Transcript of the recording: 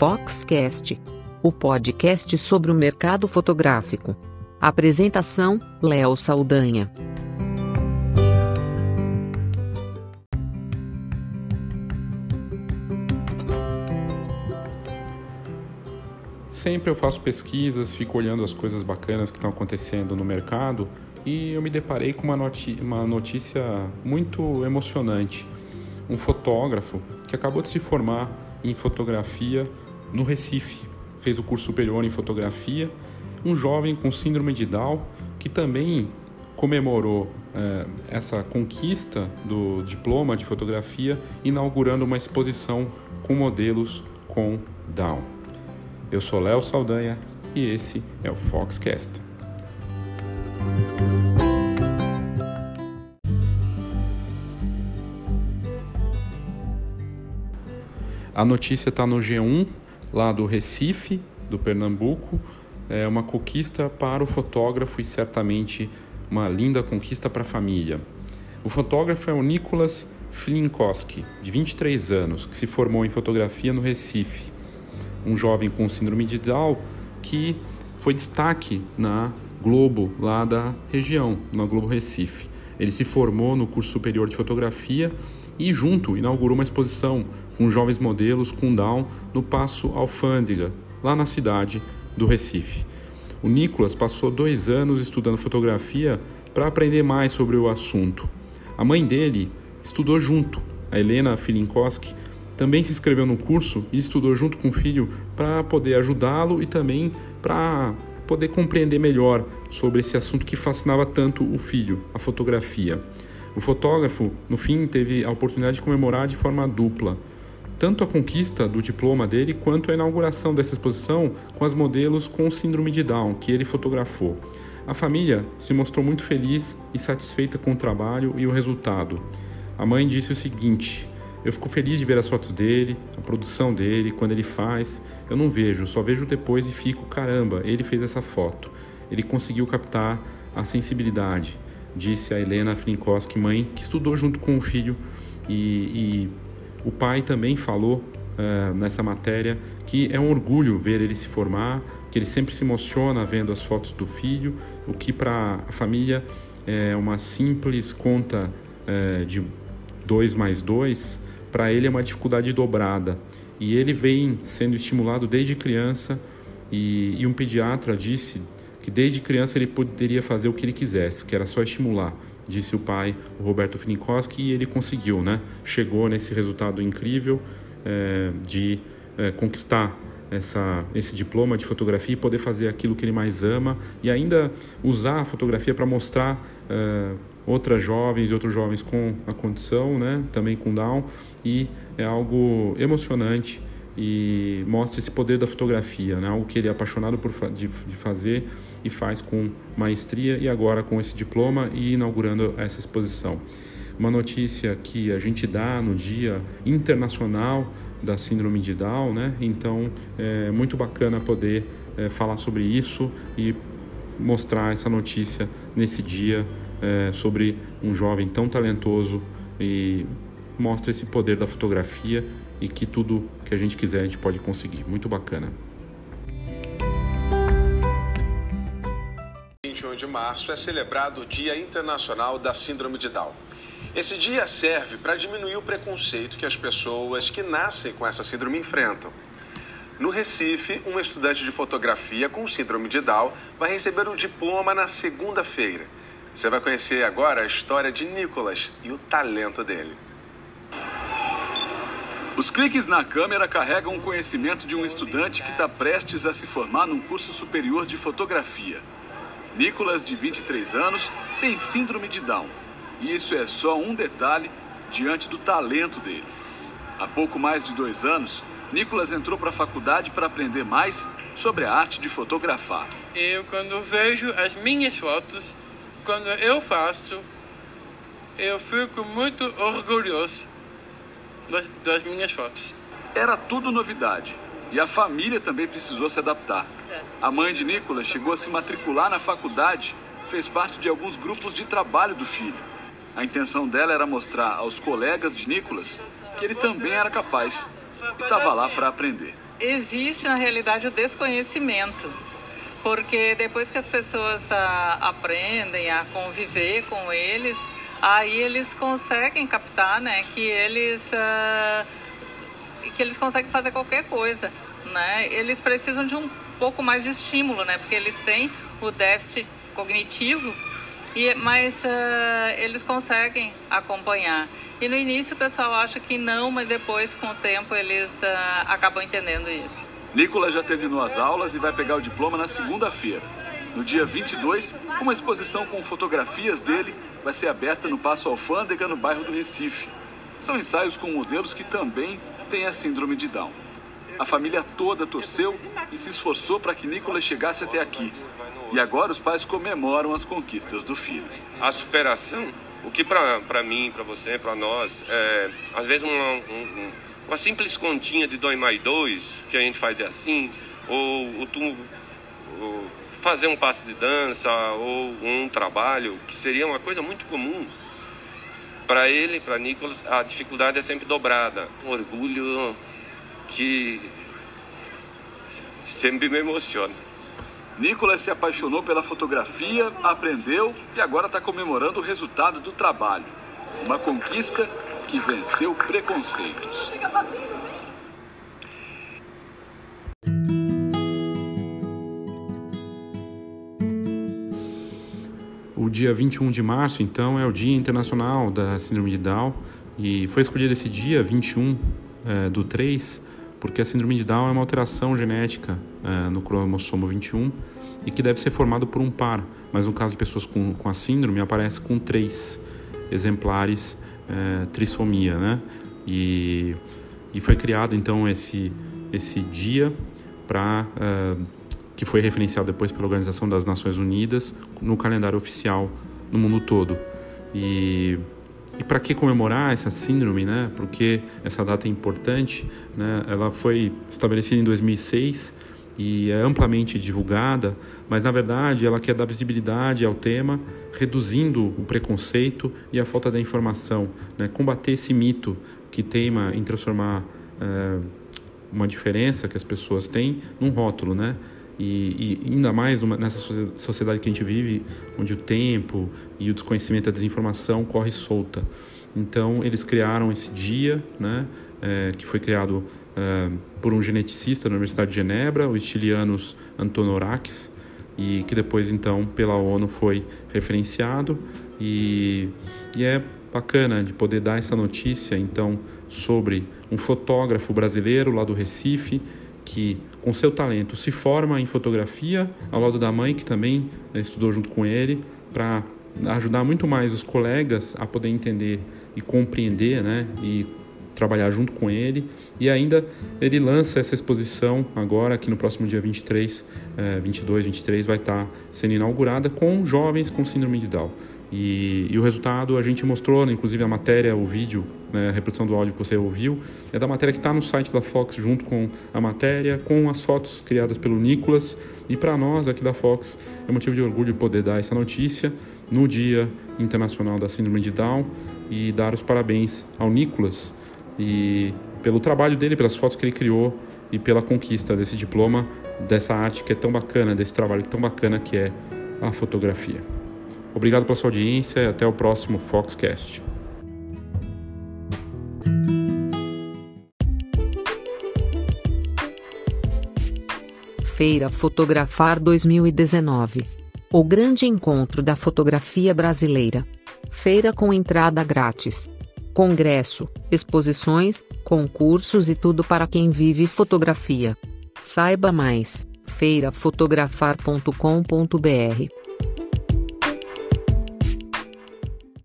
Foxcast, o podcast sobre o mercado fotográfico. Apresentação: Léo Saldanha. Sempre eu faço pesquisas, fico olhando as coisas bacanas que estão acontecendo no mercado e eu me deparei com uma, uma notícia muito emocionante. Um fotógrafo que acabou de se formar em fotografia no Recife, fez o curso superior em fotografia, um jovem com síndrome de Down que também comemorou eh, essa conquista do diploma de fotografia inaugurando uma exposição com modelos com Down. Eu sou Léo Saldanha e esse é o Foxcast. A notícia está no G1, lá do Recife, do Pernambuco. É uma conquista para o fotógrafo e certamente uma linda conquista para a família. O fotógrafo é o Nicolas Flinkoski, de 23 anos, que se formou em fotografia no Recife. Um jovem com síndrome de Down que foi destaque na Globo, lá da região, na Globo Recife. Ele se formou no curso superior de fotografia e, junto, inaugurou uma exposição com jovens modelos com Down no Passo Alfândega, lá na cidade do Recife. O Nicolas passou dois anos estudando fotografia para aprender mais sobre o assunto. A mãe dele estudou junto, a Helena Filinkoski, também se inscreveu no curso e estudou junto com o filho para poder ajudá-lo e também para poder compreender melhor sobre esse assunto que fascinava tanto o filho, a fotografia. O fotógrafo, no fim, teve a oportunidade de comemorar de forma dupla tanto a conquista do diploma dele quanto a inauguração dessa exposição com as modelos com síndrome de Down que ele fotografou. A família se mostrou muito feliz e satisfeita com o trabalho e o resultado. A mãe disse o seguinte: Eu fico feliz de ver as fotos dele, a produção dele, quando ele faz. Eu não vejo, só vejo depois e fico, caramba, ele fez essa foto. Ele conseguiu captar a sensibilidade, disse a Helena Flinkoski, mãe, que estudou junto com o filho e, e o pai também falou uh, nessa matéria que é um orgulho ver ele se formar, que ele sempre se emociona vendo as fotos do filho, o que para a família é uma simples conta uh, de 2 mais 2, para ele é uma dificuldade dobrada. E ele vem sendo estimulado desde criança, e, e um pediatra disse que desde criança ele poderia fazer o que ele quisesse, que era só estimular disse o pai, o Roberto Fininkoski, e ele conseguiu, né? Chegou nesse resultado incrível é, de é, conquistar essa, esse diploma de fotografia e poder fazer aquilo que ele mais ama e ainda usar a fotografia para mostrar é, outras jovens e outros jovens com a condição, né? Também com Down e é algo emocionante e mostra esse poder da fotografia, né? algo que ele é apaixonado por de, de fazer e faz com maestria e agora com esse diploma e inaugurando essa exposição. Uma notícia que a gente dá no Dia Internacional da Síndrome de Down, né? Então é muito bacana poder é, falar sobre isso e mostrar essa notícia nesse dia é, sobre um jovem tão talentoso e mostra esse poder da fotografia e que tudo que a gente quiser a gente pode conseguir. Muito bacana. 21 de março é celebrado o Dia Internacional da Síndrome de Down. Esse dia serve para diminuir o preconceito que as pessoas que nascem com essa síndrome enfrentam. No Recife, uma estudante de fotografia com síndrome de Down vai receber o diploma na segunda-feira. Você vai conhecer agora a história de Nicolas e o talento dele. Os cliques na câmera carregam o conhecimento de um estudante que está prestes a se formar num curso superior de fotografia. Nicolas, de 23 anos, tem síndrome de Down. E isso é só um detalhe diante do talento dele. Há pouco mais de dois anos, Nicolas entrou para a faculdade para aprender mais sobre a arte de fotografar. Eu, quando vejo as minhas fotos, quando eu faço, eu fico muito orgulhoso das, das minhas fotos. Era tudo novidade e a família também precisou se adaptar. A mãe de Nicolas chegou a se matricular na faculdade, fez parte de alguns grupos de trabalho do filho. A intenção dela era mostrar aos colegas de Nicolas que ele também era capaz e estava lá para aprender. existe na realidade o desconhecimento, porque depois que as pessoas ah, aprendem a conviver com eles, aí eles conseguem captar, né, que eles ah, que eles conseguem fazer qualquer coisa, né? Eles precisam de um pouco mais de estímulo, né? Porque eles têm o déficit cognitivo e, mas uh, eles conseguem acompanhar. E no início o pessoal acha que não, mas depois, com o tempo, eles acabam entendendo isso. Nicolas já terminou as aulas e vai pegar o diploma na segunda-feira. No dia 22, uma exposição com fotografias dele vai ser aberta no Passo Alfândega, no bairro do Recife. São ensaios com modelos que também têm a síndrome de Down. A família toda torceu e se esforçou para que Nicolas chegasse até aqui. E agora os pais comemoram as conquistas do filho. A superação o que para mim, para você, para nós, é, às vezes uma, um, uma simples continha de 2 mais 2, que a gente faz assim, ou, ou, tu, ou fazer um passo de dança, ou um trabalho, que seria uma coisa muito comum. Para ele, para Nicolas, a dificuldade é sempre dobrada. Um orgulho que sempre me emociona. Nicolas se apaixonou pela fotografia, aprendeu e agora está comemorando o resultado do trabalho. Uma conquista que venceu preconceitos. O dia 21 de março, então, é o Dia Internacional da Síndrome de Down e foi escolhido esse dia, 21 é, do 3, porque a síndrome de Down é uma alteração genética é, no cromossomo 21 e que deve ser formado por um par, mas no caso de pessoas com, com a síndrome aparece com três exemplares é, trissomia, né? E, e foi criado então esse, esse dia para é, que foi referenciado depois pela Organização das Nações Unidas no calendário oficial no mundo todo. E e para que comemorar essa síndrome, né? Porque essa data é importante, né? Ela foi estabelecida em 2006 e é amplamente divulgada, mas na verdade ela quer dar visibilidade ao tema, reduzindo o preconceito e a falta da informação, né? combater esse mito que teima em transformar é, uma diferença que as pessoas têm num rótulo, né? E, e, ainda mais nessa sociedade que a gente vive, onde o tempo e o desconhecimento, a desinformação corre solta. Então eles criaram esse dia, né, é, que foi criado é, por um geneticista na Universidade de Genebra, o Stilianos Antonorakis, e que depois então pela ONU foi referenciado. E, e é bacana de poder dar essa notícia então sobre um fotógrafo brasileiro lá do Recife que com seu talento se forma em fotografia ao lado da mãe que também estudou junto com ele para ajudar muito mais os colegas a poder entender e compreender, né, e trabalhar junto com ele. E ainda ele lança essa exposição agora, que no próximo dia 23, eh, 22, 23, vai estar sendo inaugurada com jovens com síndrome de Down. E, e, o resultado a gente mostrou, né, inclusive a matéria, o vídeo, né, a reprodução do áudio que você ouviu, é da matéria que está no site da Fox, junto com a matéria, com as fotos criadas pelo Nicolas. E para nós aqui da Fox é motivo de orgulho poder dar essa notícia no Dia Internacional da Síndrome de Down e dar os parabéns ao Nicolas e pelo trabalho dele, pelas fotos que ele criou e pela conquista desse diploma, dessa arte que é tão bacana, desse trabalho tão bacana que é a fotografia. Obrigado pela sua audiência e até o próximo Foxcast. Feira Fotografar 2019 O grande encontro da fotografia brasileira. Feira com entrada grátis. Congresso, exposições, concursos e tudo para quem vive fotografia. Saiba mais: feirafotografar.com.br